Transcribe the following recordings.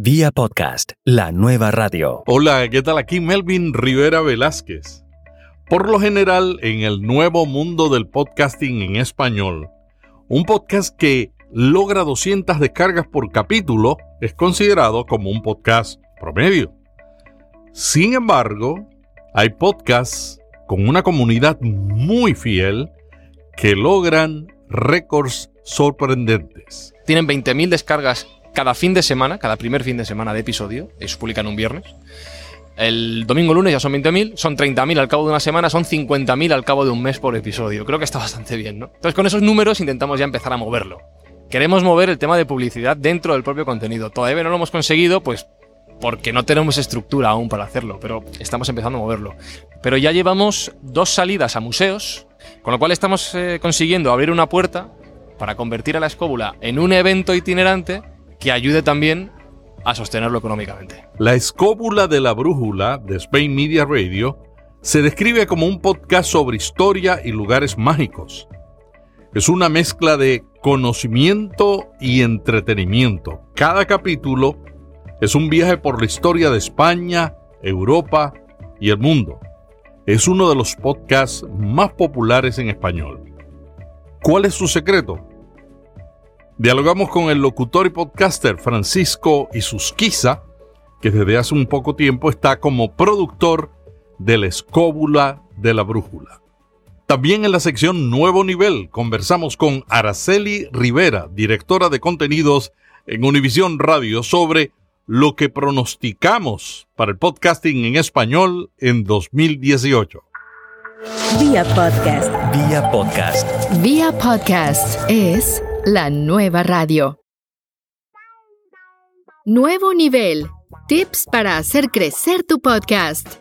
Vía podcast, la nueva radio. Hola, ¿qué tal? Aquí Melvin Rivera Velázquez. Por lo general, en el nuevo mundo del podcasting en español, un podcast que logra 200 descargas por capítulo es considerado como un podcast promedio. Sin embargo, hay podcasts con una comunidad muy fiel que logran récords sorprendentes. Tienen 20.000 descargas cada fin de semana, cada primer fin de semana de episodio, se publican un viernes. El domingo lunes ya son 20.000, son 30.000 al cabo de una semana, son 50.000 al cabo de un mes por episodio. Creo que está bastante bien, ¿no? Entonces con esos números intentamos ya empezar a moverlo. Queremos mover el tema de publicidad dentro del propio contenido. Todavía no lo hemos conseguido, pues porque no tenemos estructura aún para hacerlo, pero estamos empezando a moverlo. Pero ya llevamos dos salidas a museos, con lo cual estamos eh, consiguiendo abrir una puerta para convertir a la escóbula en un evento itinerante que ayude también a sostenerlo económicamente. La escóbula de la brújula de Spain Media Radio se describe como un podcast sobre historia y lugares mágicos. Es una mezcla de conocimiento y entretenimiento. Cada capítulo es un viaje por la historia de España, Europa y el mundo. Es uno de los podcasts más populares en español. ¿Cuál es su secreto? Dialogamos con el locutor y podcaster Francisco Isusquiza, que desde hace un poco tiempo está como productor de la escóbula de la brújula. También en la sección Nuevo Nivel conversamos con Araceli Rivera, directora de contenidos en Univisión Radio, sobre lo que pronosticamos para el podcasting en español en 2018. Vía podcast. Vía podcast. Vía podcast es la nueva radio. Nuevo nivel. Tips para hacer crecer tu podcast.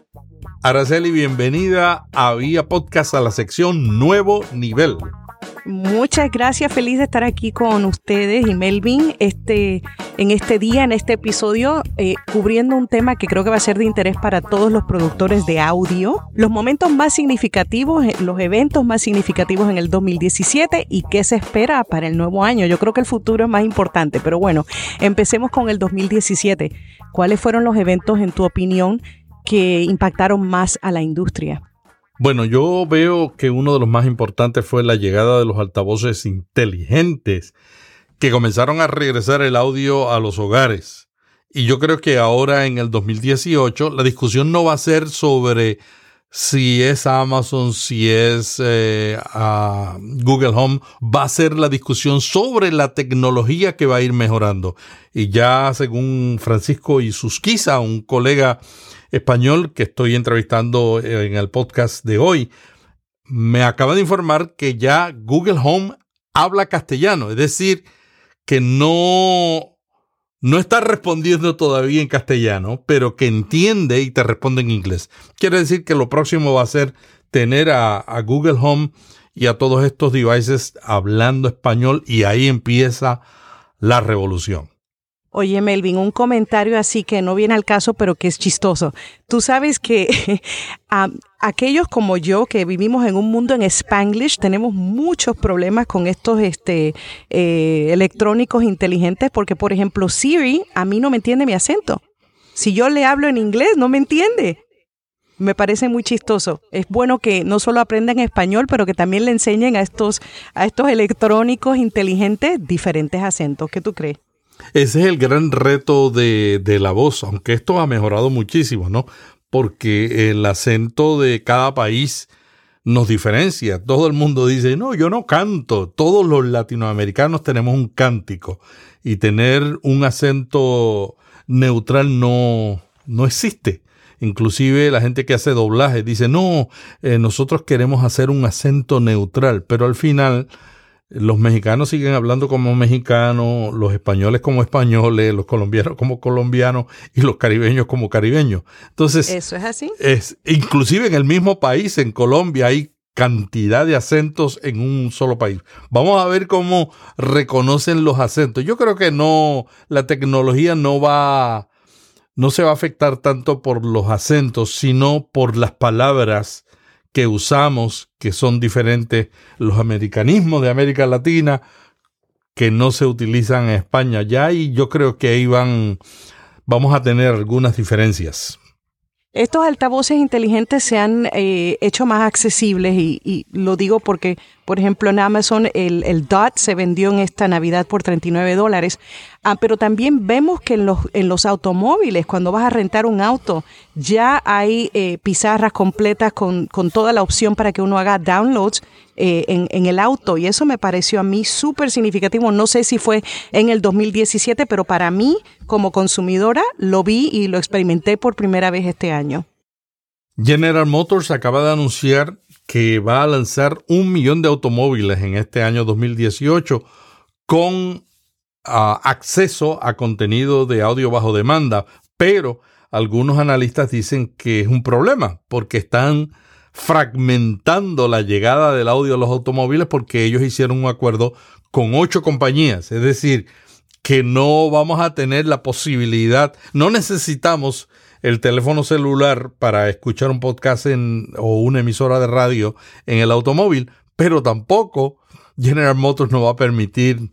Araceli, bienvenida a Vía Podcast a la sección Nuevo Nivel. Muchas gracias, feliz de estar aquí con ustedes y Melvin este, en este día, en este episodio, eh, cubriendo un tema que creo que va a ser de interés para todos los productores de audio, los momentos más significativos, eh, los eventos más significativos en el 2017 y qué se espera para el nuevo año. Yo creo que el futuro es más importante, pero bueno, empecemos con el 2017. ¿Cuáles fueron los eventos, en tu opinión, que impactaron más a la industria? Bueno, yo veo que uno de los más importantes fue la llegada de los altavoces inteligentes que comenzaron a regresar el audio a los hogares. Y yo creo que ahora en el 2018 la discusión no va a ser sobre si es Amazon, si es eh, Google Home, va a ser la discusión sobre la tecnología que va a ir mejorando. Y ya según Francisco Isusquiza, un colega español que estoy entrevistando en el podcast de hoy, me acaba de informar que ya Google Home habla castellano, es decir, que no, no está respondiendo todavía en castellano, pero que entiende y te responde en inglés. Quiere decir que lo próximo va a ser tener a, a Google Home y a todos estos devices hablando español y ahí empieza la revolución. Oye, Melvin, un comentario así que no viene al caso, pero que es chistoso. Tú sabes que aquellos como yo que vivimos en un mundo en Spanglish tenemos muchos problemas con estos este, eh, electrónicos inteligentes porque, por ejemplo, Siri a mí no me entiende mi acento. Si yo le hablo en inglés, no me entiende. Me parece muy chistoso. Es bueno que no solo aprendan español, pero que también le enseñen a estos, a estos electrónicos inteligentes diferentes acentos. ¿Qué tú crees? Ese es el gran reto de, de, la voz, aunque esto ha mejorado muchísimo, ¿no? Porque el acento de cada país nos diferencia. Todo el mundo dice, no, yo no canto. Todos los latinoamericanos tenemos un cántico y tener un acento neutral no, no existe. Inclusive la gente que hace doblaje dice, no, eh, nosotros queremos hacer un acento neutral, pero al final los mexicanos siguen hablando como mexicanos, los españoles como españoles, los colombianos como colombianos y los caribeños como caribeños. Entonces, eso es así. Es inclusive en el mismo país, en Colombia, hay cantidad de acentos en un solo país. Vamos a ver cómo reconocen los acentos. Yo creo que no, la tecnología no va, no se va a afectar tanto por los acentos, sino por las palabras que usamos, que son diferentes, los americanismos de América Latina, que no se utilizan en España ya, y yo creo que ahí van vamos a tener algunas diferencias. Estos altavoces inteligentes se han eh, hecho más accesibles y, y, lo digo porque, por ejemplo, en Amazon el, el, DOT se vendió en esta Navidad por 39 dólares, ah, pero también vemos que en los, en los automóviles, cuando vas a rentar un auto, ya hay eh, pizarras completas con, con, toda la opción para que uno haga downloads eh, en, en, el auto y eso me pareció a mí súper significativo. No sé si fue en el 2017, pero para mí como consumidora lo vi y lo experimenté por primera vez este año. General Motors acaba de anunciar que va a lanzar un millón de automóviles en este año 2018 con uh, acceso a contenido de audio bajo demanda, pero algunos analistas dicen que es un problema porque están fragmentando la llegada del audio a los automóviles porque ellos hicieron un acuerdo con ocho compañías. Es decir, que no vamos a tener la posibilidad, no necesitamos el teléfono celular para escuchar un podcast en, o una emisora de radio en el automóvil, pero tampoco General Motors nos va a permitir,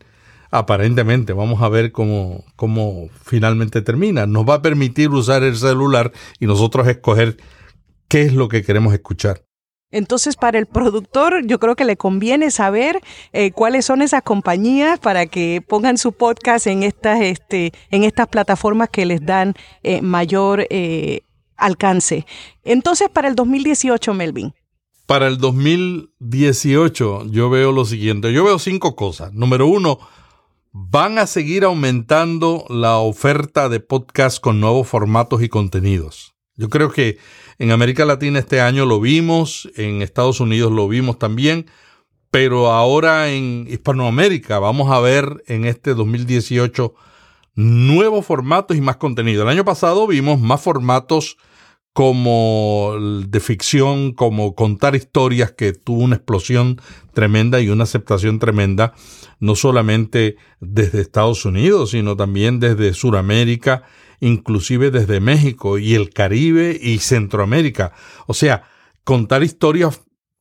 aparentemente, vamos a ver cómo, cómo finalmente termina, nos va a permitir usar el celular y nosotros escoger qué es lo que queremos escuchar. Entonces, para el productor, yo creo que le conviene saber eh, cuáles son esas compañías para que pongan su podcast en estas, este, en estas plataformas que les dan eh, mayor eh, alcance. Entonces, para el 2018, Melvin. Para el 2018, yo veo lo siguiente. Yo veo cinco cosas. Número uno, van a seguir aumentando la oferta de podcast con nuevos formatos y contenidos. Yo creo que en América Latina este año lo vimos, en Estados Unidos lo vimos también, pero ahora en Hispanoamérica vamos a ver en este 2018 nuevos formatos y más contenido. El año pasado vimos más formatos como de ficción, como contar historias que tuvo una explosión tremenda y una aceptación tremenda, no solamente desde Estados Unidos, sino también desde Sudamérica inclusive desde México y el Caribe y Centroamérica. O sea, contar historias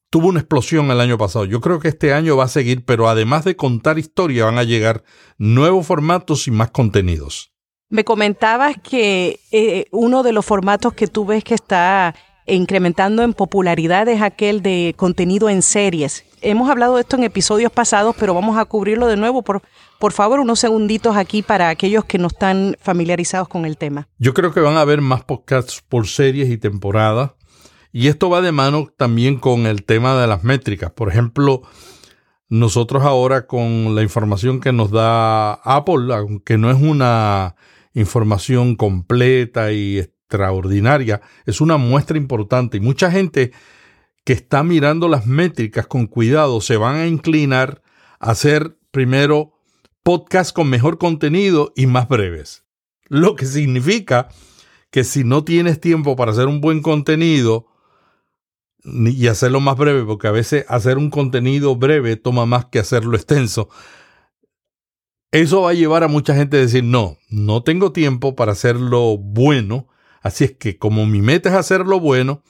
tuvo una explosión el año pasado. Yo creo que este año va a seguir, pero además de contar historias van a llegar nuevos formatos y más contenidos. Me comentabas que eh, uno de los formatos que tú ves que está incrementando en popularidad es aquel de contenido en series. Hemos hablado de esto en episodios pasados, pero vamos a cubrirlo de nuevo. Por, por favor, unos segunditos aquí para aquellos que no están familiarizados con el tema. Yo creo que van a haber más podcasts por series y temporadas. Y esto va de mano también con el tema de las métricas. Por ejemplo, nosotros ahora con la información que nos da Apple, aunque no es una información completa y extraordinaria, es una muestra importante y mucha gente que está mirando las métricas con cuidado se van a inclinar a hacer primero podcasts con mejor contenido y más breves. Lo que significa que si no tienes tiempo para hacer un buen contenido y hacerlo más breve, porque a veces hacer un contenido breve toma más que hacerlo extenso, eso va a llevar a mucha gente a decir, no, no tengo tiempo para hacerlo bueno, Así es que como mi meta es hacerlo bueno,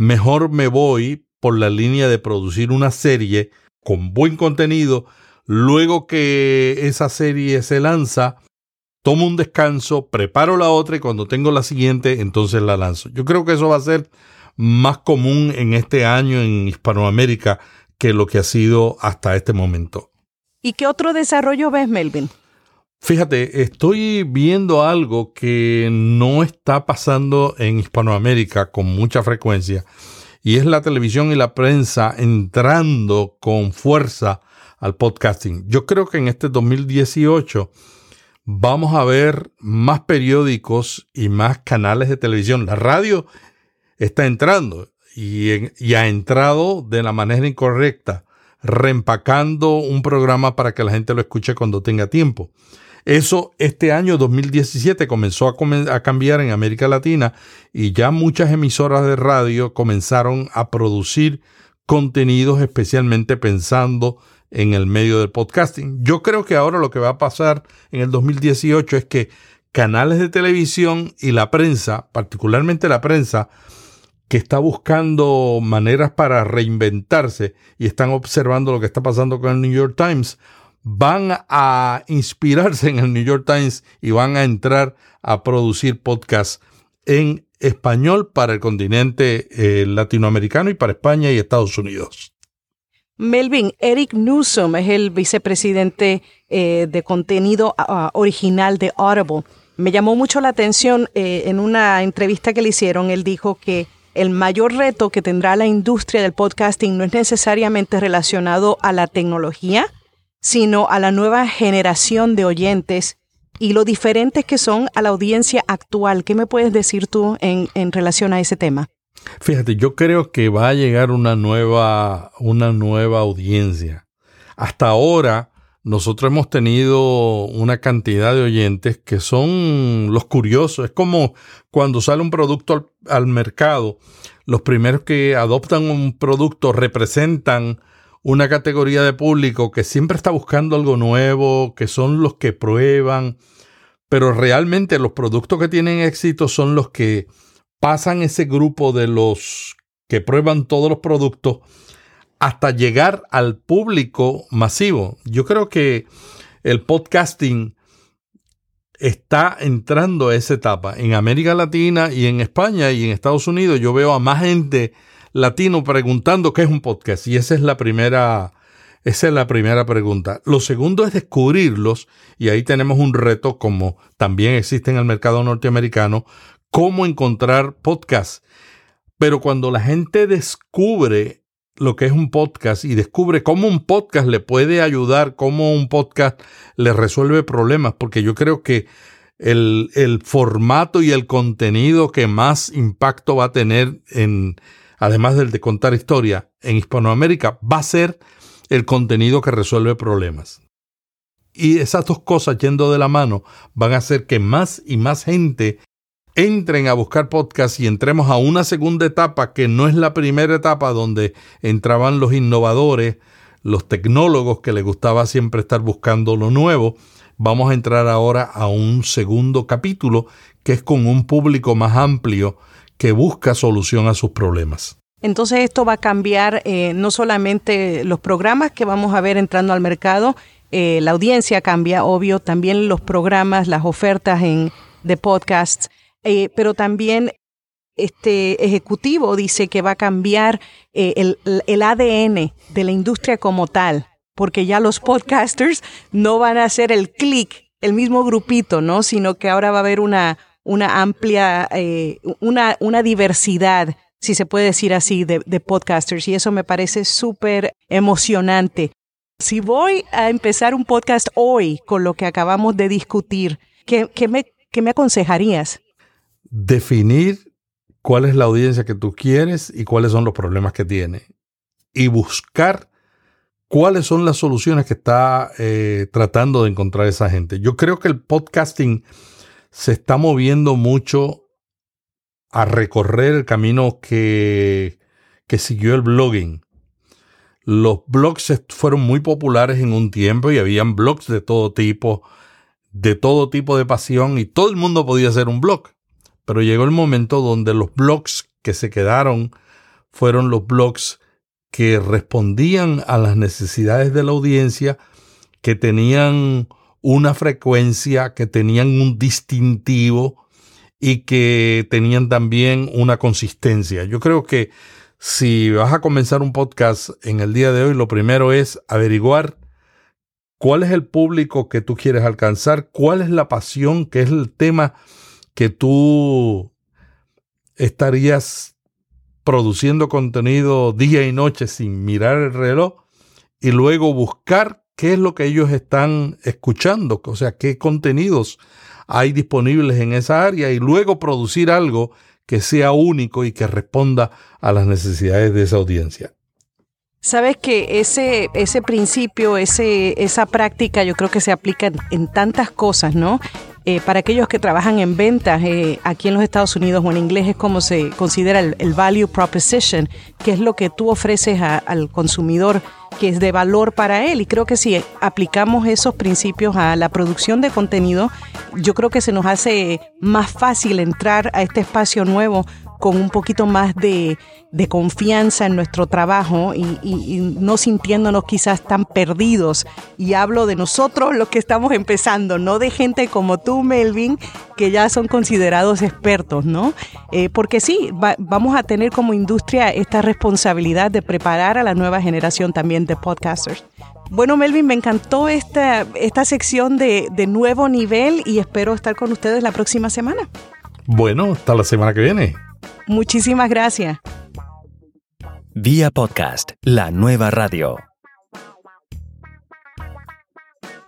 mejor me voy por la línea de producir una serie con buen contenido. Luego que esa serie se lanza, tomo un descanso, preparo la otra y cuando tengo la siguiente, entonces la lanzo. Yo creo que eso va a ser más común en este año en Hispanoamérica que lo que ha sido hasta este momento. ¿Y qué otro desarrollo ves, Melvin? Fíjate, estoy viendo algo que no está pasando en Hispanoamérica con mucha frecuencia y es la televisión y la prensa entrando con fuerza al podcasting. Yo creo que en este 2018 vamos a ver más periódicos y más canales de televisión. La radio está entrando y, y ha entrado de la manera incorrecta, reempacando un programa para que la gente lo escuche cuando tenga tiempo. Eso este año 2017 comenzó a, cambiar en América Latina y ya muchas emisoras de radio comenzaron a producir contenidos especialmente pensando en el medio del podcasting. Yo creo que ahora lo que va a pasar en el 2018 es que canales de televisión y la prensa, particularmente la prensa, que está buscando maneras para reinventarse y están observando lo que está pasando con el New York Times, van a inspirarse en el New York Times y van a entrar a producir podcasts en español para el continente eh, latinoamericano y para España y Estados Unidos. Melvin, Eric Newsom es el vicepresidente eh, de contenido original de Audible. Me llamó mucho la atención eh, en una entrevista que le hicieron, él dijo que el mayor reto que tendrá la industria del podcasting no es necesariamente relacionado a la tecnología, sino a la nueva generación de oyentes y lo diferentes que son a la audiencia actual. ¿Qué me puedes decir tú en, en relación a ese tema? Fíjate, yo creo que va a llegar una nueva, una nueva audiencia. Hasta ahora, nosotros hemos tenido una cantidad de oyentes que son los curiosos. Es como cuando sale un producto al, al mercado, los primeros que adoptan un producto representan una categoría de público que siempre está buscando algo nuevo, que son los que prueban, pero realmente los productos que tienen éxito son los que pasan ese grupo de los que prueban todos los productos hasta llegar al público masivo. Yo creo que el podcasting está entrando a esa etapa. En América Latina y en España y en Estados Unidos yo veo a más gente latino preguntando qué es un podcast y esa es la primera esa es la primera pregunta. Lo segundo es descubrirlos y ahí tenemos un reto como también existe en el mercado norteamericano cómo encontrar podcast. Pero cuando la gente descubre lo que es un podcast y descubre cómo un podcast le puede ayudar, cómo un podcast le resuelve problemas, porque yo creo que el, el formato y el contenido que más impacto va a tener en, además del de contar historia en Hispanoamérica, va a ser el contenido que resuelve problemas. Y esas dos cosas yendo de la mano van a hacer que más y más gente entren a buscar podcast y entremos a una segunda etapa que no es la primera etapa donde entraban los innovadores, los tecnólogos que les gustaba siempre estar buscando lo nuevo. Vamos a entrar ahora a un segundo capítulo que es con un público más amplio que busca solución a sus problemas. Entonces esto va a cambiar eh, no solamente los programas que vamos a ver entrando al mercado, eh, la audiencia cambia, obvio, también los programas, las ofertas en, de podcasts eh, pero también este ejecutivo dice que va a cambiar eh, el, el, ADN de la industria como tal, porque ya los podcasters no van a hacer el clic, el mismo grupito, ¿no? Sino que ahora va a haber una, una amplia, eh, una, una diversidad, si se puede decir así, de, de podcasters. Y eso me parece súper emocionante. Si voy a empezar un podcast hoy con lo que acabamos de discutir, ¿qué, qué me, qué me aconsejarías? definir cuál es la audiencia que tú quieres y cuáles son los problemas que tiene. Y buscar cuáles son las soluciones que está eh, tratando de encontrar esa gente. Yo creo que el podcasting se está moviendo mucho a recorrer el camino que, que siguió el blogging. Los blogs fueron muy populares en un tiempo y habían blogs de todo tipo, de todo tipo de pasión y todo el mundo podía hacer un blog. Pero llegó el momento donde los blogs que se quedaron fueron los blogs que respondían a las necesidades de la audiencia, que tenían una frecuencia, que tenían un distintivo y que tenían también una consistencia. Yo creo que si vas a comenzar un podcast en el día de hoy, lo primero es averiguar cuál es el público que tú quieres alcanzar, cuál es la pasión, que es el tema que tú estarías produciendo contenido día y noche sin mirar el reloj y luego buscar qué es lo que ellos están escuchando, o sea, qué contenidos hay disponibles en esa área y luego producir algo que sea único y que responda a las necesidades de esa audiencia. Sabes que ese, ese principio, ese, esa práctica, yo creo que se aplica en tantas cosas, ¿no? Eh, para aquellos que trabajan en ventas eh, aquí en los Estados Unidos o en inglés es como se considera el, value proposition, que es lo que tú ofreces al consumidor que es de valor para él. Y creo que si aplicamos esos principios a la producción de contenido, yo creo que se nos hace más fácil entrar a este espacio nuevo con un poquito más de, confianza en nuestro trabajo y, y, no sintiéndonos quizás tan perdidos. Y hablo de nosotros los que estamos empezando, no de gente como tú, Melvin, que ya son considerados expertos, ¿no? Eh, porque sí, vamos a tener como industria esta responsabilidad de preparar a la nueva generación también de podcasters. Bueno, Melvin, me encantó esta, esta sección de, de nuevo nivel y espero estar con ustedes la próxima semana. Bueno, hasta la semana que viene. Muchísimas gracias. Vía podcast, la nueva radio.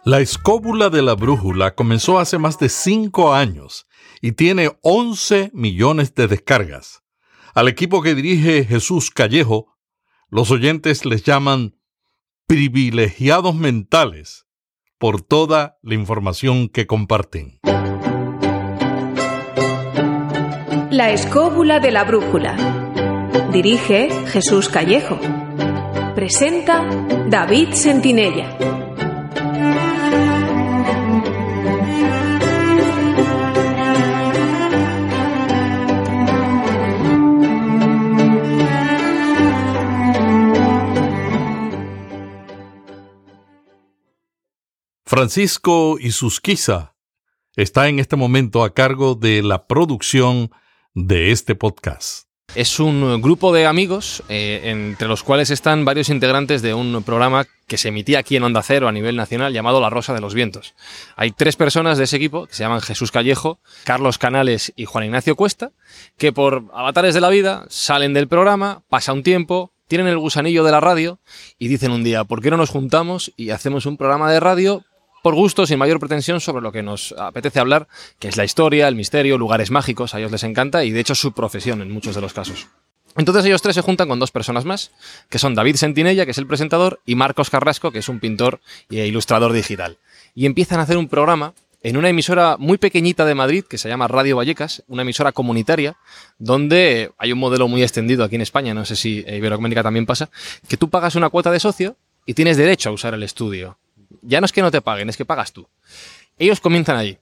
La escóbula de la brújula comenzó hace más de cinco años y tiene 11 millones de descargas. Al equipo que dirige Jesús Callejo, los oyentes les llaman privilegiados mentales por toda la información que comparten. La escóbula de la brújula. Dirige Jesús Callejo. Presenta David Sentinella. Francisco Isusquiza está en este momento a cargo de la producción de este podcast. Es un grupo de amigos, eh, entre los cuales están varios integrantes de un programa que se emitía aquí en Onda Cero a nivel nacional llamado La Rosa de los Vientos. Hay tres personas de ese equipo que se llaman Jesús Callejo, Carlos Canales y Juan Ignacio Cuesta, que por avatares de la vida salen del programa, pasa un tiempo, tienen el gusanillo de la radio y dicen un día, ¿por qué no nos juntamos y hacemos un programa de radio por gusto, sin mayor pretensión, sobre lo que nos apetece hablar, que es la historia, el misterio, lugares mágicos, a ellos les encanta y de hecho su profesión en muchos de los casos. Entonces ellos tres se juntan con dos personas más, que son David Sentinella, que es el presentador, y Marcos Carrasco, que es un pintor e ilustrador digital. Y empiezan a hacer un programa en una emisora muy pequeñita de Madrid que se llama Radio Vallecas, una emisora comunitaria, donde hay un modelo muy extendido aquí en España, no sé si Iberoamérica también pasa, que tú pagas una cuota de socio y tienes derecho a usar el estudio ya no es que no te paguen, es que pagas tú. Ellos comienzan allí.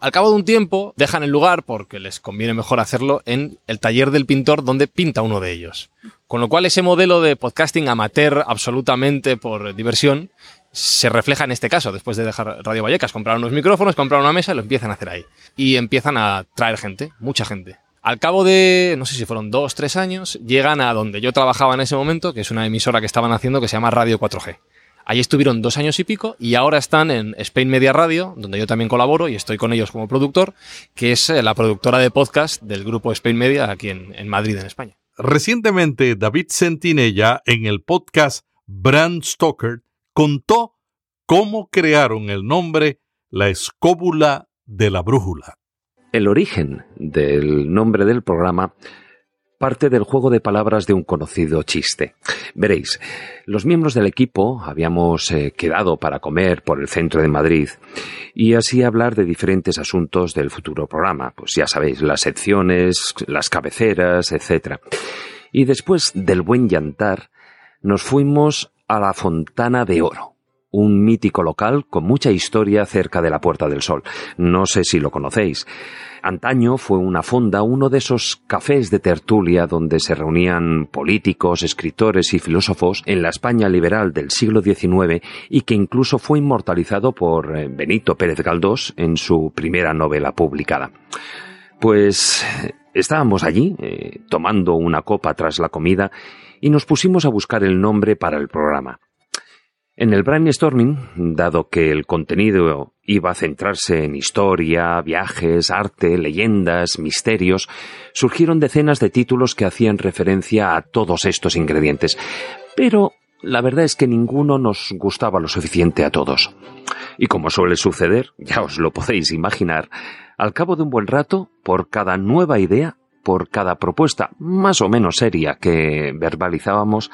Al cabo de un tiempo dejan el lugar porque les conviene mejor hacerlo en el taller del pintor donde pinta uno de ellos. Con lo cual ese modelo de podcasting amateur absolutamente por diversión se refleja en este caso, después de dejar Radio Vallecas, comprar unos micrófonos, comprar una mesa y lo empiezan a hacer ahí. Y empiezan a traer gente, mucha gente. Al cabo de, no sé si fueron dos, tres años, llegan a donde yo trabajaba en ese momento, que es una emisora que estaban haciendo que se llama Radio 4G. Allí estuvieron dos años y pico y ahora están en Spain Media Radio, donde yo también colaboro y estoy con ellos como productor, que es eh, la productora de podcast del grupo Spain Media aquí en, Madrid, en España. Recientemente, David Sentinella, en el podcast Brand Stoker, contó cómo crearon el nombre La Escóbula de la Brújula. El origen del nombre del programa parte del juego de palabras de un conocido chiste. Veréis, los miembros del equipo habíamos eh, quedado para comer por el centro de Madrid y así hablar de diferentes asuntos del futuro programa, pues ya sabéis, las secciones, las cabeceras, etc. Y después del buen llantar, nos fuimos a la Fontana de Oro, un mítico local con mucha historia cerca de la Puerta del Sol. No sé si lo conocéis. Antaño fue una fonda, uno de esos cafés de tertulia donde se reunían políticos, escritores y filósofos en la España liberal del siglo XIX y que incluso fue inmortalizado por eh, Benito Pérez Galdós en su primera novela publicada. Pues estábamos allí, eh, tomando una copa tras la comida, y nos pusimos a buscar el nombre para el programa. En el brainstorming, dado que el contenido iba a centrarse en historia, viajes, arte, leyendas, misterios, surgieron decenas de títulos que hacían referencia a todos estos ingredientes. Pero la verdad es que ninguno nos gustaba lo suficiente a todos. Y como suele suceder, ya os lo podéis imaginar, al cabo de un buen rato, por cada nueva idea, por cada propuesta más o menos seria que verbalizábamos,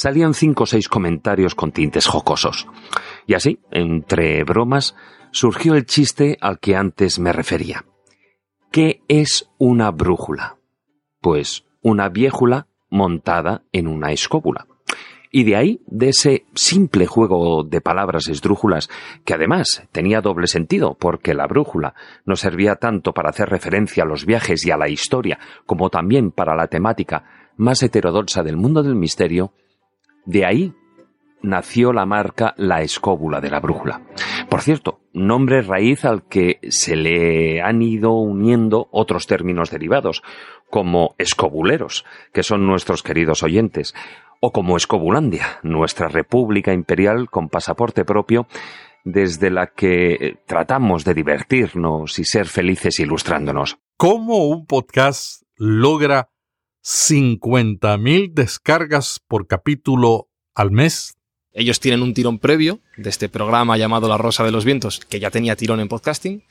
salían cinco o seis comentarios con tintes jocosos. Y así, entre bromas, surgió el chiste al que antes me refería. ¿Qué es una brújula? Pues una viejula montada en una escóbula. Y de ahí, de ese simple juego de palabras esdrújulas, que además tenía doble sentido, porque la brújula no servía tanto para hacer referencia a los viajes y a la historia, como también para la temática más heterodoxa del mundo del misterio, de ahí nació la marca La Escóbula de la Brújula. Por cierto, nombre raíz al que se le han ido uniendo otros términos derivados, como escobuleros, que son nuestros queridos oyentes, o como Escobulandia, nuestra república imperial con pasaporte propio, desde la que tratamos de divertirnos y ser felices ilustrándonos. ¿Cómo un podcast logra 50.000 descargas por capítulo al mes? Ellos tienen un tirón previo de este programa llamado La Rosa de los Vientos, que ya tenía tirón en podcasting.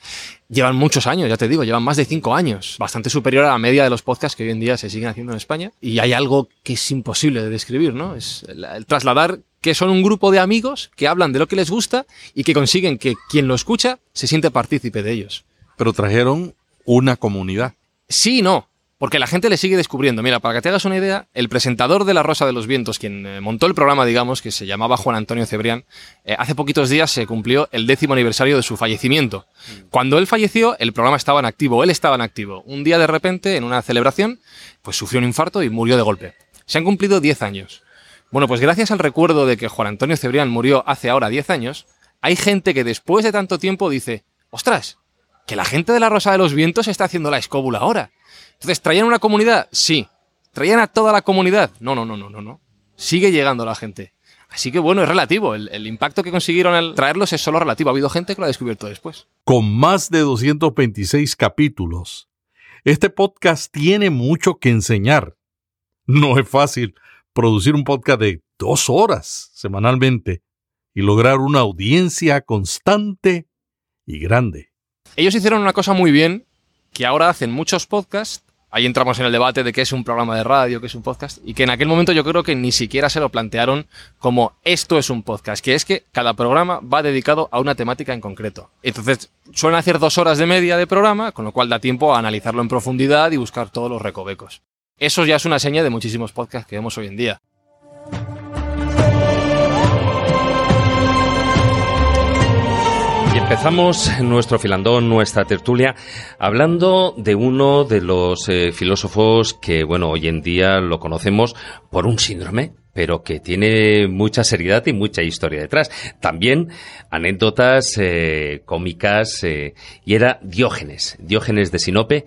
Llevan muchos años, ya te digo, llevan más de cinco años, bastante superior a la media de los podcasts que hoy en día se siguen haciendo en España. Y hay algo que es imposible de describir, ¿no? Es el, el trasladar que son un grupo de amigos que hablan de lo que les gusta y que consiguen que quien lo escucha se siente partícipe de ellos. Pero trajeron una comunidad. Sí no. Porque la gente le sigue descubriendo. Mira, para que te hagas una idea, el presentador de La Rosa de los Vientos, quien eh, montó el programa, digamos, que se llamaba Juan Antonio Cebrián, eh, hace poquitos días se cumplió el décimo aniversario de su fallecimiento. Cuando él falleció, el programa estaba en activo, él estaba en activo. Un día de repente, en una celebración, pues sufrió un infarto y murió de golpe. Se han cumplido 10 años. Bueno, pues gracias al recuerdo de que Juan Antonio Cebrián murió hace ahora 10 años, hay gente que después de tanto tiempo dice, ostras, que la gente de la Rosa de los Vientos está haciendo la escóbula ahora. Entonces, ¿traían una comunidad? Sí. ¿Traían a toda la comunidad? No, no, no, no, no, no. Sigue llegando la gente. Así que bueno, es relativo. El, el impacto que consiguieron al traerlos es solo relativo. Ha habido gente que lo ha descubierto después. Con más de 226 capítulos, este podcast tiene mucho que enseñar. No es fácil producir un podcast de dos horas semanalmente y lograr una audiencia constante y grande. Ellos hicieron una cosa muy bien que ahora hacen muchos podcasts. Ahí entramos en el debate de qué es un programa de radio, qué es un podcast, y que en aquel momento yo creo que ni siquiera se lo plantearon como esto es un podcast, que es que cada programa va dedicado a una temática en concreto. Entonces, suelen hacer dos horas de media de programa, con lo cual da tiempo a analizarlo en profundidad y buscar todos los recovecos. Eso ya es una seña de muchísimos podcasts que vemos hoy en día. Empezamos nuestro filandón, nuestra tertulia, hablando de uno de los eh, filósofos que, bueno, hoy en día lo conocemos por un síndrome, pero que tiene mucha seriedad y mucha historia detrás. También anécdotas eh, cómicas, eh, y era Diógenes, Diógenes de Sinope,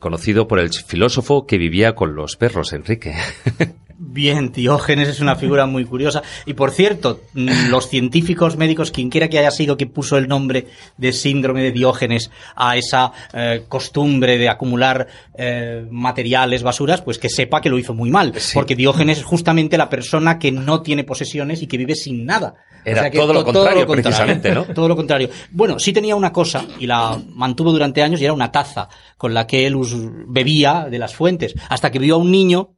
conocido por el filósofo que vivía con los perros, Enrique. Bien, Diógenes es una figura muy curiosa. Y por cierto, los científicos médicos, quien quiera que haya sido que puso el nombre de síndrome de Diógenes a esa eh, costumbre de acumular eh, materiales, basuras, pues que sepa que lo hizo muy mal. Porque Diógenes es justamente la persona que no tiene posesiones y que vive sin nada. Era que todo lo to- contrario, precisamente, ¿no? Todo lo contrario. Bueno, sí tenía una cosa y la mantuvo durante años y era una taza con la que él bebía de las fuentes. Hasta que vio a un niño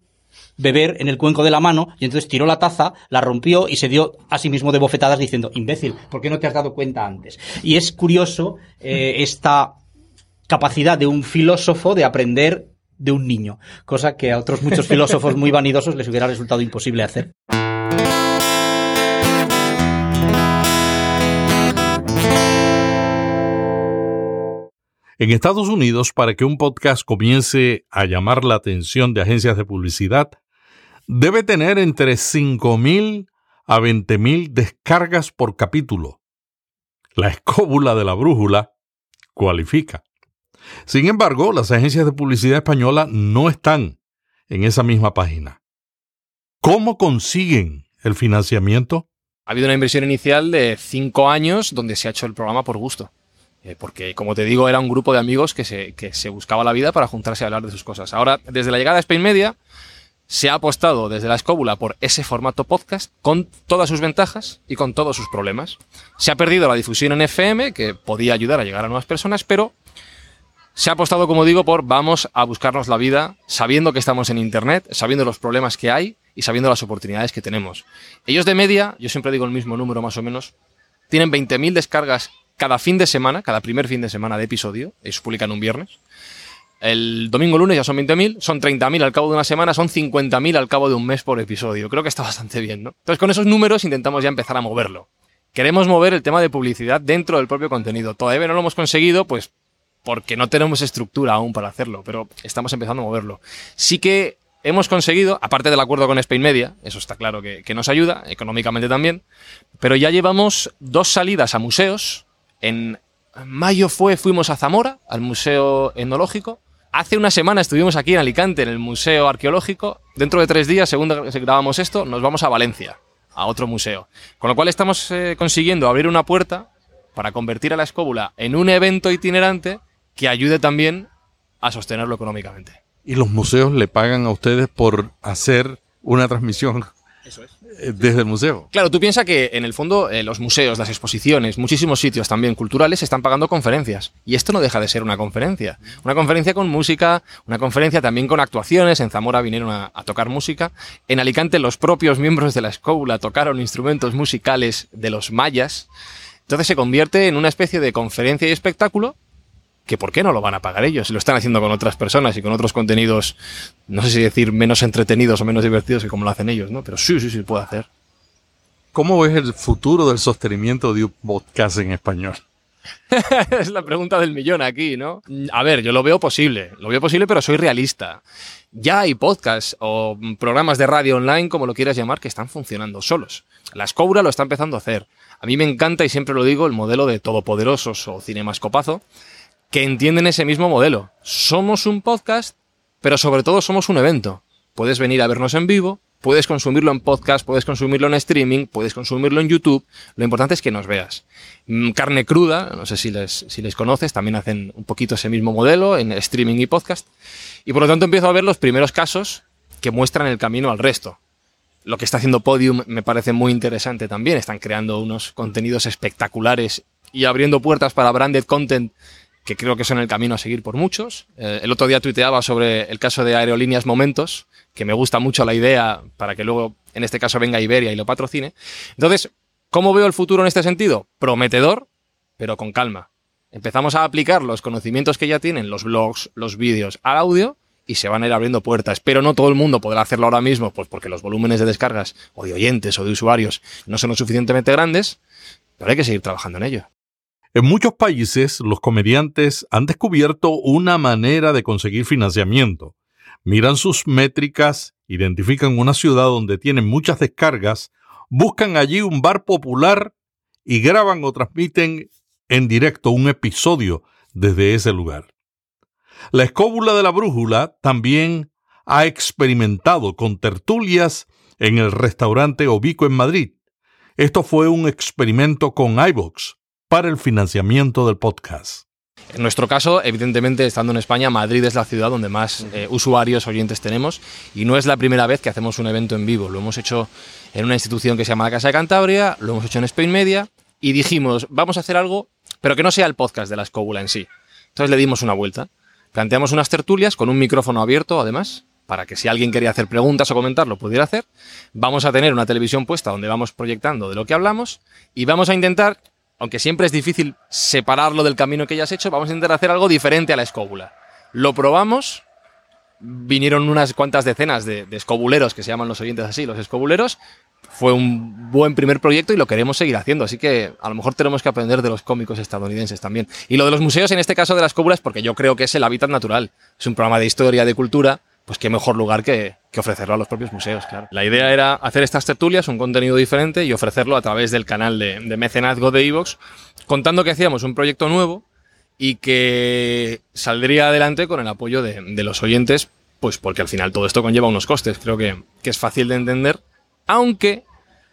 beber en el cuenco de la mano y entonces tiró la taza, la rompió y se dio a sí mismo de bofetadas diciendo, imbécil, ¿por qué no te has dado cuenta antes? Y es curioso eh, esta capacidad de un filósofo de aprender de un niño, cosa que a otros muchos filósofos muy vanidosos les hubiera resultado imposible hacer. En Estados Unidos, para que un podcast comience a llamar la atención de agencias de publicidad, debe tener entre 5.000 a 20.000 descargas por capítulo. La escóbula de la brújula cualifica. Sin embargo, las agencias de publicidad española no están en esa misma página. ¿Cómo consiguen el financiamiento? Ha habido una inversión inicial de cinco años donde se ha hecho el programa por gusto. Eh, porque, como te digo, era un grupo de amigos que se, que se buscaba la vida para juntarse a hablar de sus cosas. Ahora, desde la llegada de Spain Media, se ha apostado desde la escóbula por ese formato podcast con todas sus ventajas y con todos sus problemas. Se ha perdido la difusión en FM, que podía ayudar a llegar a nuevas personas, pero se ha apostado, como digo, por vamos a buscarnos la vida sabiendo que estamos en Internet, sabiendo los problemas que hay y sabiendo las oportunidades que tenemos. Ellos de media, yo siempre digo el mismo número más o menos, tienen 20.000 descargas cada fin de semana, cada primer fin de semana de episodio, ellos publican un viernes. El domingo lunes ya son 20.000, son 30.000 al cabo de una semana, son 50.000 al cabo de un mes por episodio. Creo que está bastante bien, ¿no? Entonces con esos números intentamos ya empezar a moverlo. Queremos mover el tema de publicidad dentro del propio contenido. Todavía no lo hemos conseguido, pues porque no tenemos estructura aún para hacerlo, pero estamos empezando a moverlo. Sí que hemos conseguido, aparte del acuerdo con Spain Media, eso está claro que, que nos ayuda, económicamente también, pero ya llevamos dos salidas a museos. En mayo fue, fuimos a Zamora, al Museo Etnológico, Hace una semana estuvimos aquí en Alicante, en el Museo Arqueológico. Dentro de tres días, según grabamos esto, nos vamos a Valencia, a otro museo. Con lo cual estamos eh, consiguiendo abrir una puerta para convertir a la escóbula en un evento itinerante que ayude también a sostenerlo económicamente. ¿Y los museos le pagan a ustedes por hacer una transmisión Eso es. eh, desde el museo? Claro, tú piensas que en el fondo eh, los museos, las exposiciones, muchísimos sitios también culturales están pagando conferencias. Y esto no deja de ser una conferencia. Una conferencia con música, una conferencia también con actuaciones. En Zamora vinieron a, a tocar música. En Alicante los propios miembros de la escóbula tocaron instrumentos musicales de los mayas. Entonces se convierte en una especie de conferencia y espectáculo que ¿por qué no lo van a pagar ellos? Lo están haciendo con otras personas y con otros contenidos, no sé si decir menos entretenidos o menos divertidos que como lo hacen ellos, ¿no? Pero sí, sí, sí, puede hacer. ¿Cómo ves el futuro del sostenimiento de un podcast en español? es la pregunta del millón aquí, ¿no? A ver, yo lo veo posible, lo veo posible, pero soy realista. Ya hay podcasts o programas de radio online, como lo quieras llamar, que están funcionando solos. La Escobra lo está empezando a hacer. A mí me encanta, y siempre lo digo, el modelo de Todopoderosos o Cinemascopazo, que entienden ese mismo modelo. Somos un podcast, pero sobre todo somos un evento. Puedes venir a vernos en vivo, puedes consumirlo en podcast, puedes consumirlo en streaming, puedes consumirlo en YouTube. Lo importante es que nos veas. Mm, Carne cruda, no sé si les, si les conoces, también hacen un poquito ese mismo modelo en streaming y podcast. Y por lo tanto empiezo a ver los primeros casos que muestran el camino al resto. Lo que está haciendo Podium me parece muy interesante también. Están creando unos contenidos espectaculares y abriendo puertas para branded content que creo que son el camino a seguir por muchos. Eh, el otro día tuiteaba sobre el caso de Aerolíneas Momentos, que me gusta mucho la idea para que luego, en este caso, venga Iberia y lo patrocine. Entonces, ¿cómo veo el futuro en este sentido? Prometedor, pero con calma. Empezamos a aplicar los conocimientos que ya tienen los blogs, los vídeos al audio y se van a ir abriendo puertas. Pero no todo el mundo podrá hacerlo ahora mismo, pues porque los volúmenes de descargas o de oyentes o de usuarios no son lo suficientemente grandes, pero hay que seguir trabajando en ello. En muchos países, los comediantes han descubierto una manera de conseguir financiamiento. Miran sus métricas, identifican una ciudad donde tienen muchas descargas, buscan allí un bar popular y graban o transmiten en directo un episodio desde ese lugar. La escóbula de la brújula también ha experimentado con tertulias en el restaurante Obico en Madrid. Esto fue un experimento con iVox para el financiamiento del podcast. En nuestro caso, evidentemente, estando en España, Madrid es la ciudad donde más eh, usuarios, oyentes tenemos y no es la primera vez que hacemos un evento en vivo. Lo hemos hecho en una institución que se llama la Casa de Cantabria, lo hemos hecho en Spain Media y dijimos, vamos a hacer algo, pero que no sea el podcast de la escóbula en sí. Entonces le dimos una vuelta. Planteamos unas tertulias con un micrófono abierto, además, para que si alguien quería hacer preguntas o comentar lo pudiera hacer. Vamos a tener una televisión puesta donde vamos proyectando de lo que hablamos y vamos a intentar aunque siempre es difícil separarlo del camino que ya has hecho, vamos a intentar hacer algo diferente a la escóbula. Lo probamos, vinieron unas cuantas decenas de, escobuleros, que se llaman los oyentes así, los escobuleros. Fue un buen primer proyecto y lo queremos seguir haciendo, así que a lo mejor tenemos que aprender de los cómicos estadounidenses también. Y lo de los museos, en este caso de la escóbula, es porque yo creo que es el hábitat natural. Es un programa de historia, de cultura, pues qué mejor lugar que, ofrecerlo a los propios museos, claro. La idea era hacer estas tertulias, un contenido diferente y ofrecerlo a través del canal de, mecenazgo de Evox, contando que hacíamos un proyecto nuevo y que saldría adelante con el apoyo de, de, los oyentes, pues porque al final todo esto conlleva unos costes, creo que, que es fácil de entender, aunque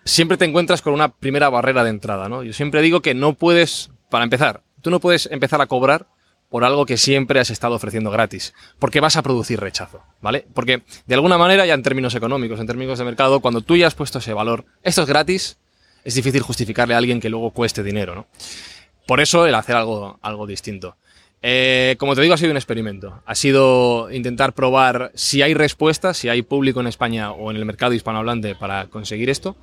siempre te encuentras con una primera barrera de entrada, ¿no? Yo siempre digo que no puedes, para empezar, tú no puedes empezar a cobrar por algo que siempre has estado ofreciendo gratis, porque vas a producir rechazo, ¿vale? Porque de alguna manera ya en términos económicos, en términos de mercado, cuando tú ya has puesto ese valor, esto es gratis, es difícil justificarle a alguien que luego cueste dinero, ¿no? Por eso el hacer algo, algo distinto. Eh, como te digo, ha sido un experimento. Ha sido intentar probar si hay respuesta, si hay público en España o en el mercado hispanohablante para conseguir esto.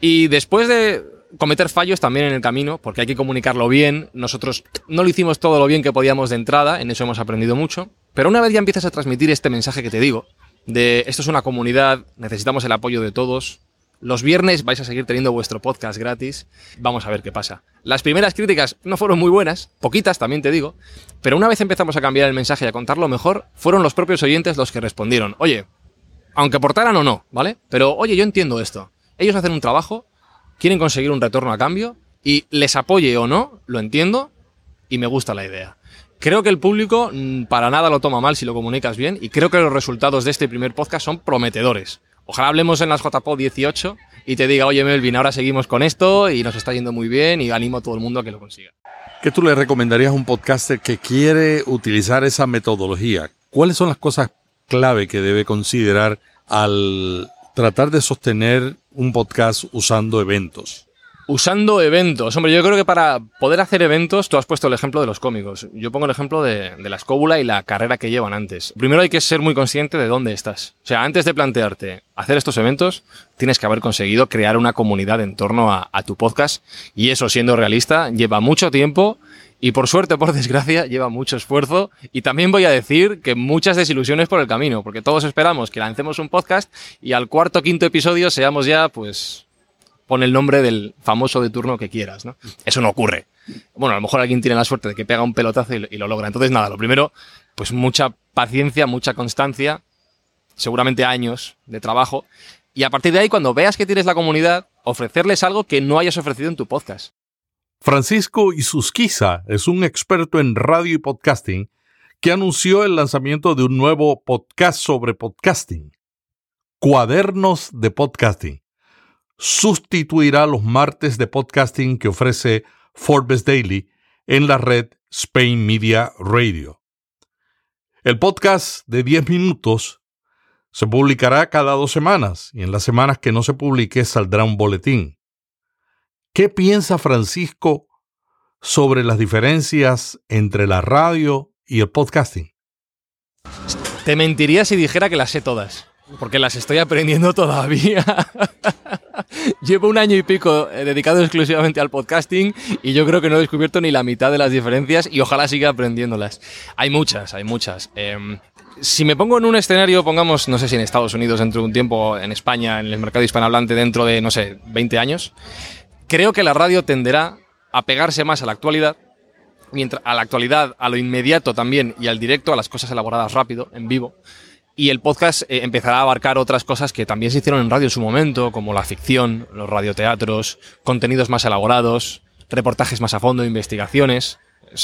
Y después de cometer fallos también en el camino, porque hay que comunicarlo bien. Nosotros no lo hicimos todo lo bien que podíamos de entrada, en eso hemos aprendido mucho. Pero una vez ya empiezas a transmitir este mensaje que te digo, de esto es una comunidad, necesitamos el apoyo de todos, los viernes vais a seguir teniendo vuestro podcast gratis. Vamos a ver qué pasa. Las primeras críticas no fueron muy buenas, poquitas también te digo, pero una vez empezamos a cambiar el mensaje y a contarlo mejor, fueron los propios oyentes los que respondieron, oye, aunque aportaran o no, ¿vale? Pero oye, yo entiendo esto. Ellos hacen un trabajo, quieren conseguir un retorno a cambio, y les apoye o no, lo entiendo y me gusta la idea. Creo que el público mm, para nada lo toma mal si lo comunicas bien y creo que los resultados de este primer podcast son prometedores. Ojalá hablemos en las JPO 18 y te diga, oye Melvin, ahora seguimos con esto y nos está yendo muy bien y animo a todo el mundo a que lo consiga. ¿Qué tú le recomendarías a un podcaster que quiere utilizar esa metodología? ¿Cuáles son las cosas clave que debe considerar al tratar de sostener un podcast usando eventos? Usando eventos. Hombre, yo creo que para poder hacer eventos, tú has puesto el ejemplo de los cómicos. Yo pongo el ejemplo de, la escóbula y la carrera que llevan antes. Primero hay que ser muy consciente de dónde estás. O sea, antes de plantearte hacer estos eventos, tienes que haber conseguido crear una comunidad en torno a, a tu podcast. Y eso, siendo realista, lleva mucho tiempo y por suerte por desgracia lleva mucho esfuerzo y también voy a decir que muchas desilusiones por el camino, porque todos esperamos que lancemos un podcast y al cuarto o quinto episodio seamos ya pues pon el nombre del famoso de turno que quieras, ¿no? Eso no ocurre. Bueno, a lo mejor alguien tiene la suerte de que pega un pelotazo y, lo logra. Entonces, nada, lo primero, pues mucha paciencia, mucha constancia, seguramente años de trabajo. Y a partir de ahí, cuando veas que tienes la comunidad, ofrecerles algo que no hayas ofrecido en tu podcast. Francisco Isusquiza es un experto en radio y podcasting que anunció el lanzamiento de un nuevo podcast sobre podcasting. Cuadernos de Podcasting sustituirá los martes de podcasting que ofrece Forbes Daily en la red Spain Media Radio. El podcast de 10 minutos se publicará cada dos semanas y en las semanas que no se publique saldrá un boletín. ¿Qué piensa Francisco sobre las diferencias entre la radio y el podcasting? Te mentiría si dijera que las sé todas porque las estoy aprendiendo todavía. Llevo un año y pico eh, dedicado exclusivamente al podcasting y yo creo que no he descubierto ni la mitad de las diferencias y ojalá siga aprendiéndolas. Hay muchas, hay muchas. Em, si me pongo en un escenario, pongamos, no sé si en Estados Unidos dentro de un tiempo, en España, en el mercado hispanohablante dentro de, no sé, 20 años, creo que la radio tenderá a pegarse más a la actualidad, mientras a la actualidad, a lo inmediato también y al directo, a las cosas elaboradas rápido, en vivo. Y el podcast eh, empezará a abarcar otras cosas que también se hicieron en radio en su momento, como la ficción, los radioteatros, contenidos más elaborados, reportajes más a fondo, investigaciones.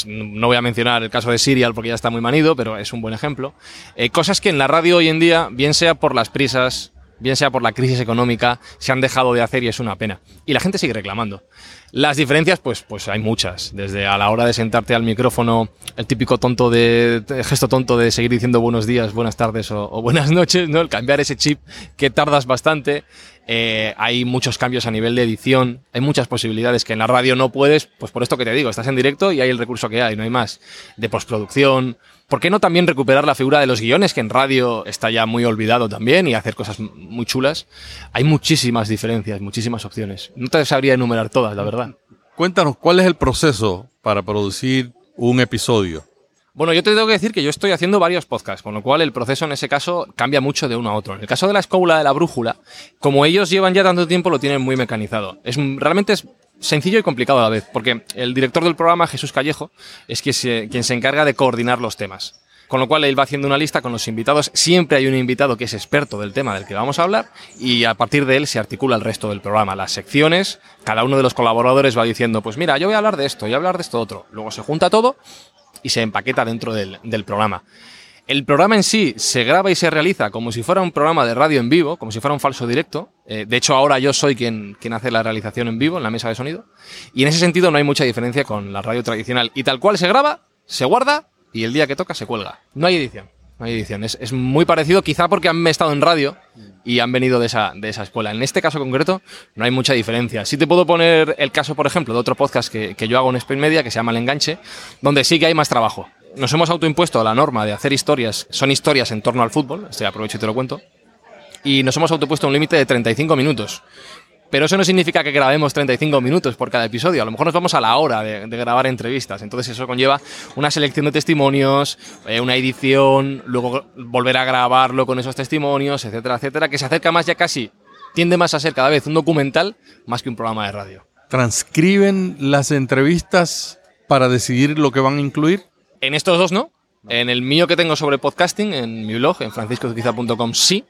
No voy a mencionar el caso de Serial porque ya está muy manido, pero es un buen ejemplo. Eh, cosas que en la radio hoy en día, bien sea por las prisas, bien sea por la crisis económica, se han dejado de hacer y es una pena. Y la gente sigue reclamando. Las diferencias, pues, pues hay muchas. Desde a la hora de sentarte al micrófono, el típico tonto de, gesto tonto de seguir diciendo buenos días, buenas tardes o, buenas noches, ¿no? El cambiar ese chip que tardas bastante. Eh, hay muchos cambios a nivel de edición, hay muchas posibilidades que en la radio no puedes, pues por esto que te digo, estás en directo y hay el recurso que hay, no hay más. De postproducción, ¿Por qué no también recuperar la figura de los guiones, que en radio está ya muy olvidado también, y hacer cosas muy chulas? Hay muchísimas diferencias, muchísimas opciones. No te sabría enumerar todas, la verdad. Cuéntanos, ¿cuál es el proceso para producir un episodio? Bueno, yo te tengo que decir que yo estoy haciendo varios podcasts, con lo cual el proceso en ese caso cambia mucho de uno a otro. En el caso de la escóbula de la brújula, como ellos llevan ya tanto tiempo, lo tienen muy mecanizado. Es, realmente es sencillo y complicado a la vez, porque el director del programa, Jesús Callejo, es quien se, encarga de coordinar los temas. Con lo cual él va haciendo una lista con los invitados. Siempre hay un invitado que es experto del tema del que vamos a hablar y a partir de él se articula el resto del programa. Las secciones, cada uno de los colaboradores va diciendo, pues mira, yo voy a hablar de esto, voy a hablar de esto otro. Luego se junta todo y se empaqueta dentro del programa. El programa en sí se graba y se realiza como si fuera un programa de radio en vivo, como si fuera un falso directo. Eh, de hecho, ahora yo soy quien, quien hace la realización en vivo en la mesa de sonido. Y en ese sentido no hay mucha diferencia con la radio tradicional. Y tal cual se graba, se guarda y el día que toca se cuelga. No hay edición. No es muy parecido, quizá porque han estado en radio y han venido de esa, de esa escuela. En este caso concreto no hay mucha diferencia. Sí te puedo poner el caso, por ejemplo, de otro podcast que, que yo hago en Spain Media que se llama El Enganche, donde sí que hay más trabajo nos hemos autoimpuesto la norma de hacer historias, son historias en torno al fútbol, este aprovecho y te lo cuento, y nos hemos autopuesto un límite de 35 minutos. Pero eso no significa que grabemos 35 minutos por cada episodio. A lo mejor nos vamos a la hora de, de grabar entrevistas. Entonces eso conlleva una selección de testimonios, eh, una edición, luego volver a grabarlo con esos testimonios, etcétera, etcétera, que se acerca más ya casi, tiende más a ser cada vez un documental más que un programa de radio. ¿Transcriben las entrevistas para decidir lo que van a incluir? En estos dos no. En el mío que tengo sobre podcasting, en mi blog, en franciscozuquiza.com, sí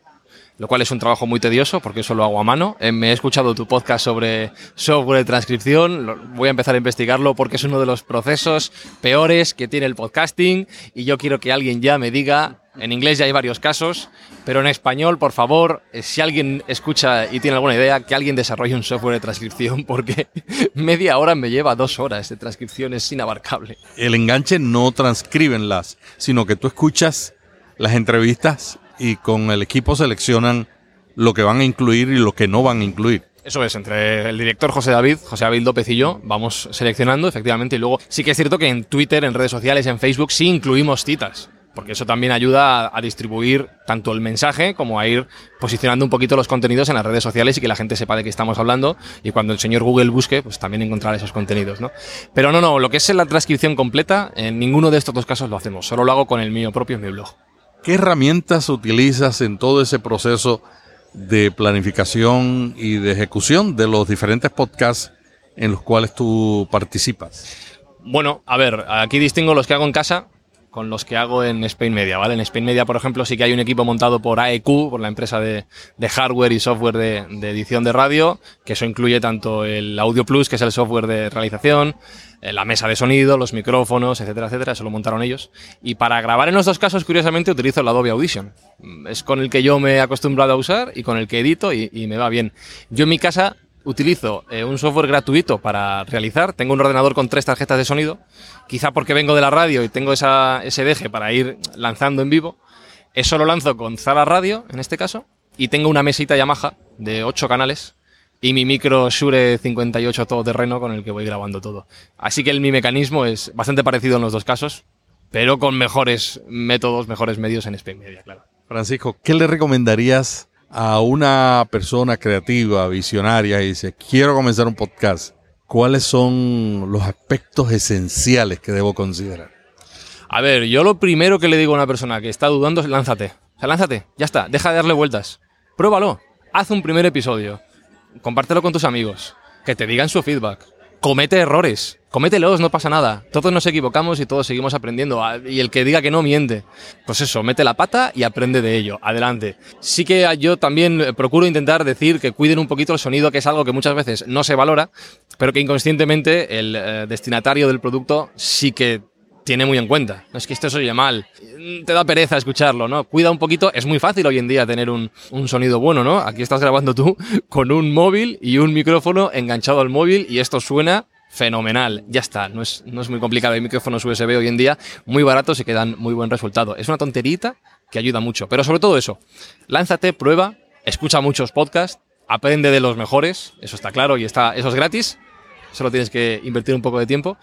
lo cual es un trabajo muy tedioso porque eso lo hago a mano. Eh, me he escuchado tu podcast sobre software de transcripción, voy a empezar a investigarlo porque es uno de los procesos peores que tiene el podcasting y yo quiero que alguien ya me diga, en inglés ya hay varios casos, pero en español, por favor, eh, si alguien escucha y tiene alguna idea, que alguien desarrolle un software de transcripción porque media hora me lleva dos horas de transcripción, es inabarcable. El enganche no transcriben las, sino que tú escuchas las entrevistas y con el equipo seleccionan lo que van a incluir y lo que no van a incluir. Eso es, entre el director José David, José David López y yo, vamos seleccionando, efectivamente, y luego sí que es cierto que en Twitter, en redes sociales, en Facebook, sí incluimos citas, porque eso también ayuda a, distribuir tanto el mensaje como a ir posicionando un poquito los contenidos en las redes sociales y que la gente sepa de qué estamos hablando, y cuando el señor Google busque, pues también encontrar esos contenidos, ¿no? Pero no, no, lo que es la transcripción completa, en ninguno de estos dos casos lo hacemos, solo lo hago con el mío propio en mi blog. ¿Qué herramientas utilizas en todo ese proceso de planificación y de ejecución de los diferentes podcasts en los cuales tú participas? Bueno, a ver, aquí distingo los que hago en casa con los que hago en Spain Media, ¿vale? En Spain Media, por ejemplo, sí que hay un equipo montado por AEQ, por la empresa de, hardware y software de, de, edición de radio, que eso incluye tanto el Audio Plus, que es el software de realización, eh, la mesa de sonido, los micrófonos, etcétera, etcétera, eso lo montaron ellos. Y para grabar en los dos casos, curiosamente, utilizo el Adobe Audition. Es con el que yo me he acostumbrado a usar y con el que edito y, y me va bien. Yo en mi casa utilizo eh, un software gratuito para realizar. Tengo un ordenador con tres tarjetas de sonido, quizá porque vengo de la radio y tengo esa, ese deje para ir lanzando en vivo. Eso lo lanzo con Zara Radio, en este caso, y tengo una mesita Yamaha de ocho canales y mi micro Shure 58 todoterreno con el que voy grabando todo. Así que el, mi mecanismo es bastante parecido en los dos casos, pero con mejores métodos, mejores medios en Spain Media, claro. Francisco, ¿qué le recomendarías a una persona creativa, visionaria, y dice, quiero comenzar un podcast, ¿cuáles son los aspectos esenciales que debo considerar? A ver, yo lo primero que le digo a una persona que está dudando es lánzate. O sea, lánzate, ya está, deja de darle vueltas. Pruébalo, haz un primer episodio, compártelo con tus amigos, que te digan su feedback. Comete errores, comételos, no pasa nada. Todos nos equivocamos y todos seguimos aprendiendo. Y el que diga que no miente. Pues eso, mete la pata y aprende de ello. Adelante. Sí que yo también procuro intentar decir que cuiden un poquito el sonido, que es algo que muchas veces no se valora, pero que inconscientemente el eh, destinatario del producto sí que tiene muy en cuenta. No es que esto se oye mal, te da pereza escucharlo, ¿no? Cuida un poquito, es muy fácil hoy en día tener un, un, sonido bueno, ¿no? Aquí estás grabando tú con un móvil y un micrófono enganchado al móvil y esto suena fenomenal, ya está, no es, no es muy complicado. Hay micrófonos USB hoy en día muy baratos y que dan muy buen resultado. Es una tonterita que ayuda mucho, pero sobre todo eso, lánzate, prueba, escucha muchos podcasts, aprende de los mejores, eso está claro y está, eso es gratis, solo tienes que invertir un poco de tiempo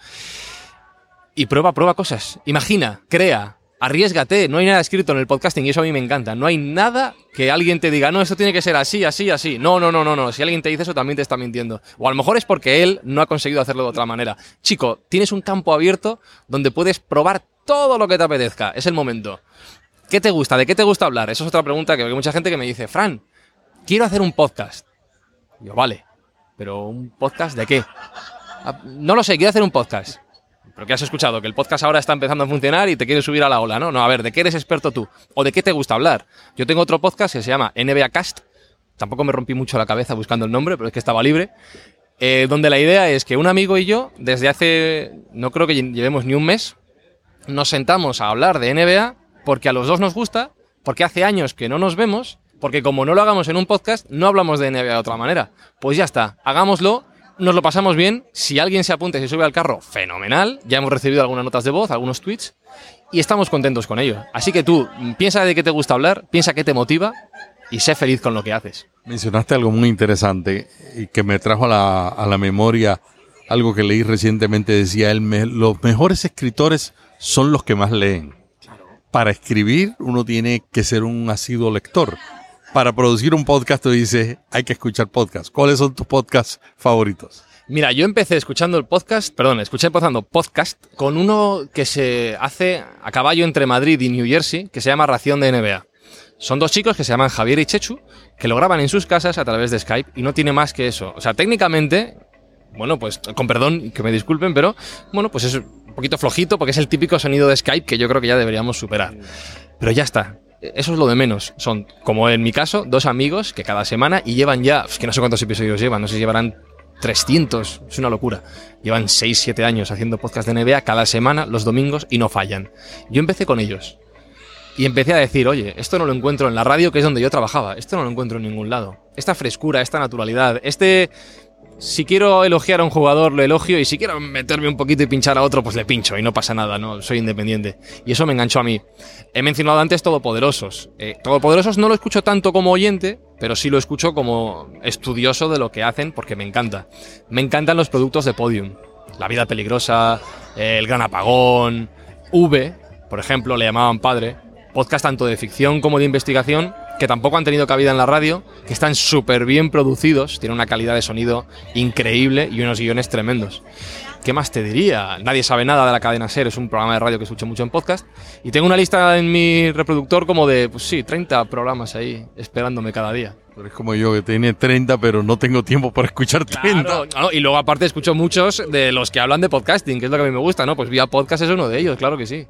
y prueba, prueba cosas. Imagina, crea, arriesgate. No hay nada escrito en el podcasting y eso a mí me encanta. No hay nada que alguien te diga, no, esto tiene que ser así, así, así. No, no, no, no, no. Si alguien te dice eso, también te está mintiendo. O a lo mejor es porque él no ha conseguido hacerlo de otra manera. Chico, tienes un campo abierto donde puedes probar todo lo que te apetezca. Es el momento. ¿Qué te gusta? ¿De qué te gusta hablar? Eso es otra pregunta que hay mucha gente que me dice, Fran, quiero hacer un podcast. yo, vale, pero ¿un podcast de qué? No lo sé, quiero hacer un podcast. Pero que has escuchado que el podcast ahora está empezando a funcionar y te quieres subir a la ola, ¿no? No, a ver, ¿de qué eres experto tú? ¿O de qué te gusta hablar? Yo tengo otro podcast que se llama NBA Cast. Tampoco me rompí mucho la cabeza buscando el nombre, pero es que estaba libre. Eh, donde la idea es que un amigo y yo, desde hace, no creo que llevemos ni un mes, nos sentamos a hablar de NBA porque a los dos nos gusta, porque hace años que no nos vemos, porque como no lo hagamos en un podcast, no hablamos de NBA de otra manera. Pues ya está, hagámoslo nos lo pasamos bien. Si alguien se apunta y se sube al carro, fenomenal. Ya hemos recibido algunas notas de voz, algunos tweets y estamos contentos con ello. Así que tú, piensa de qué te gusta hablar, piensa qué te motiva y sé feliz con lo que haces. Mencionaste algo muy interesante y que me trajo a la, a la memoria algo que leí recientemente. Decía, él, me, los mejores escritores son los que más leen. Para escribir uno tiene que ser un asiduo lector. Para producir un podcast tú dices, hay que escuchar podcast. ¿Cuáles son tus podcasts favoritos? Mira, yo empecé escuchando el podcast, perdón, escuché empezando podcast con uno que se hace a caballo entre Madrid y New Jersey, que se llama Ración de NBA. Son dos chicos que se llaman Javier y Chechu, que lo graban en sus casas a través de Skype y no tiene más que eso. O sea, técnicamente, bueno, pues con perdón, que me disculpen, pero bueno, pues es un poquito flojito porque es el típico sonido de Skype que yo creo que ya deberíamos superar. Pero ya está. Eso es lo de menos. Son, como en mi caso, dos amigos que cada semana y llevan ya, es que no sé cuántos episodios llevan, no sé si llevarán 300, es una locura. Llevan 6, 7 años haciendo podcast de NBA cada semana, los domingos, y no fallan. Yo empecé con ellos. Y empecé a decir, oye, esto no lo encuentro en la radio, que es donde yo trabajaba. Esto no lo encuentro en ningún lado. Esta frescura, esta naturalidad, este... Si quiero elogiar a un jugador, lo elogio, y si quiero meterme un poquito y pinchar a otro, pues le pincho, y no pasa nada, ¿no? Soy independiente. Y eso me enganchó a mí. He mencionado antes Todopoderosos. Eh, Todopoderosos no lo escucho tanto como oyente, pero sí lo escucho como estudioso de lo que hacen, porque me encanta. Me encantan los productos de Podium. La vida peligrosa, El gran apagón, V, por ejemplo, le llamaban padre podcast tanto de ficción como de investigación que tampoco han tenido cabida en la radio, que están súper bien producidos, tienen una calidad de sonido increíble y unos guiones tremendos. ¿Qué más te diría? Nadie sabe nada de la cadena SER, es un programa de radio que escucho mucho en podcast. Y tengo una lista en mi reproductor como de, pues sí, 30 programas ahí esperándome cada día. es como yo, que tiene 30, pero no tengo tiempo para escuchar 30. Claro, y luego aparte escucho muchos de los que hablan de podcasting, que es lo que a mí me gusta, ¿no? Pues Vía Podcast es uno de ellos, claro que sí.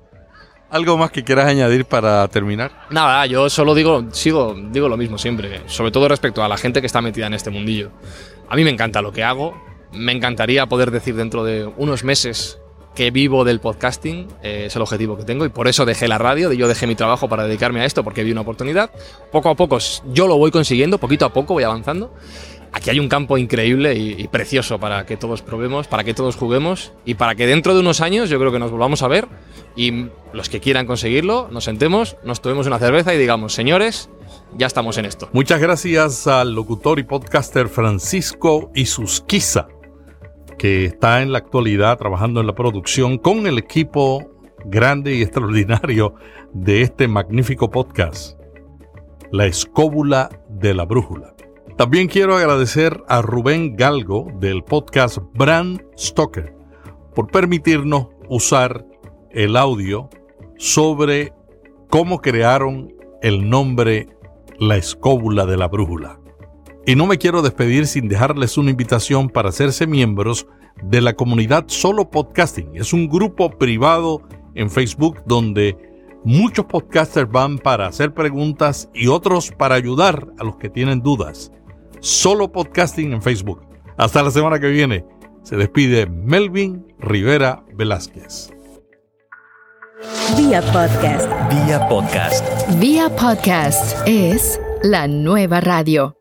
¿Algo más que quieras añadir para terminar? Nada, yo solo digo, sigo, digo lo mismo siempre, sobre todo respecto a la gente que está metida en este mundillo. A mí me encanta lo que hago, me encantaría poder decir dentro de unos meses que vivo del podcasting, eh, es el objetivo que tengo y por eso dejé la radio, yo dejé mi trabajo para dedicarme a esto porque vi una oportunidad. Poco a poco yo lo voy consiguiendo, poquito a poco voy avanzando aquí hay un campo increíble y, precioso para que todos probemos, para que todos juguemos y para que dentro de unos años yo creo que nos volvamos a ver y los que quieran conseguirlo, nos sentemos, nos tomemos una cerveza y digamos, señores, ya estamos en esto. Muchas gracias al locutor y podcaster Francisco Isusquiza, que está en la actualidad trabajando en la producción con el equipo grande y extraordinario de este magnífico podcast, La Escóbula de la Brújula. También quiero agradecer a Rubén Galgo del podcast Brand Stoker por permitirnos usar el audio sobre cómo crearon el nombre La Escóbula de la Brújula. Y no me quiero despedir sin dejarles una invitación para hacerse miembros de la comunidad Solo Podcasting. Es un grupo privado en Facebook donde muchos podcasters van para hacer preguntas y otros para ayudar a los que tienen dudas. Solo Podcasting en Facebook. Hasta la semana que viene. Se despide Melvin Rivera Velázquez. Vía Podcast. Vía Podcast. Vía Podcast es la nueva radio.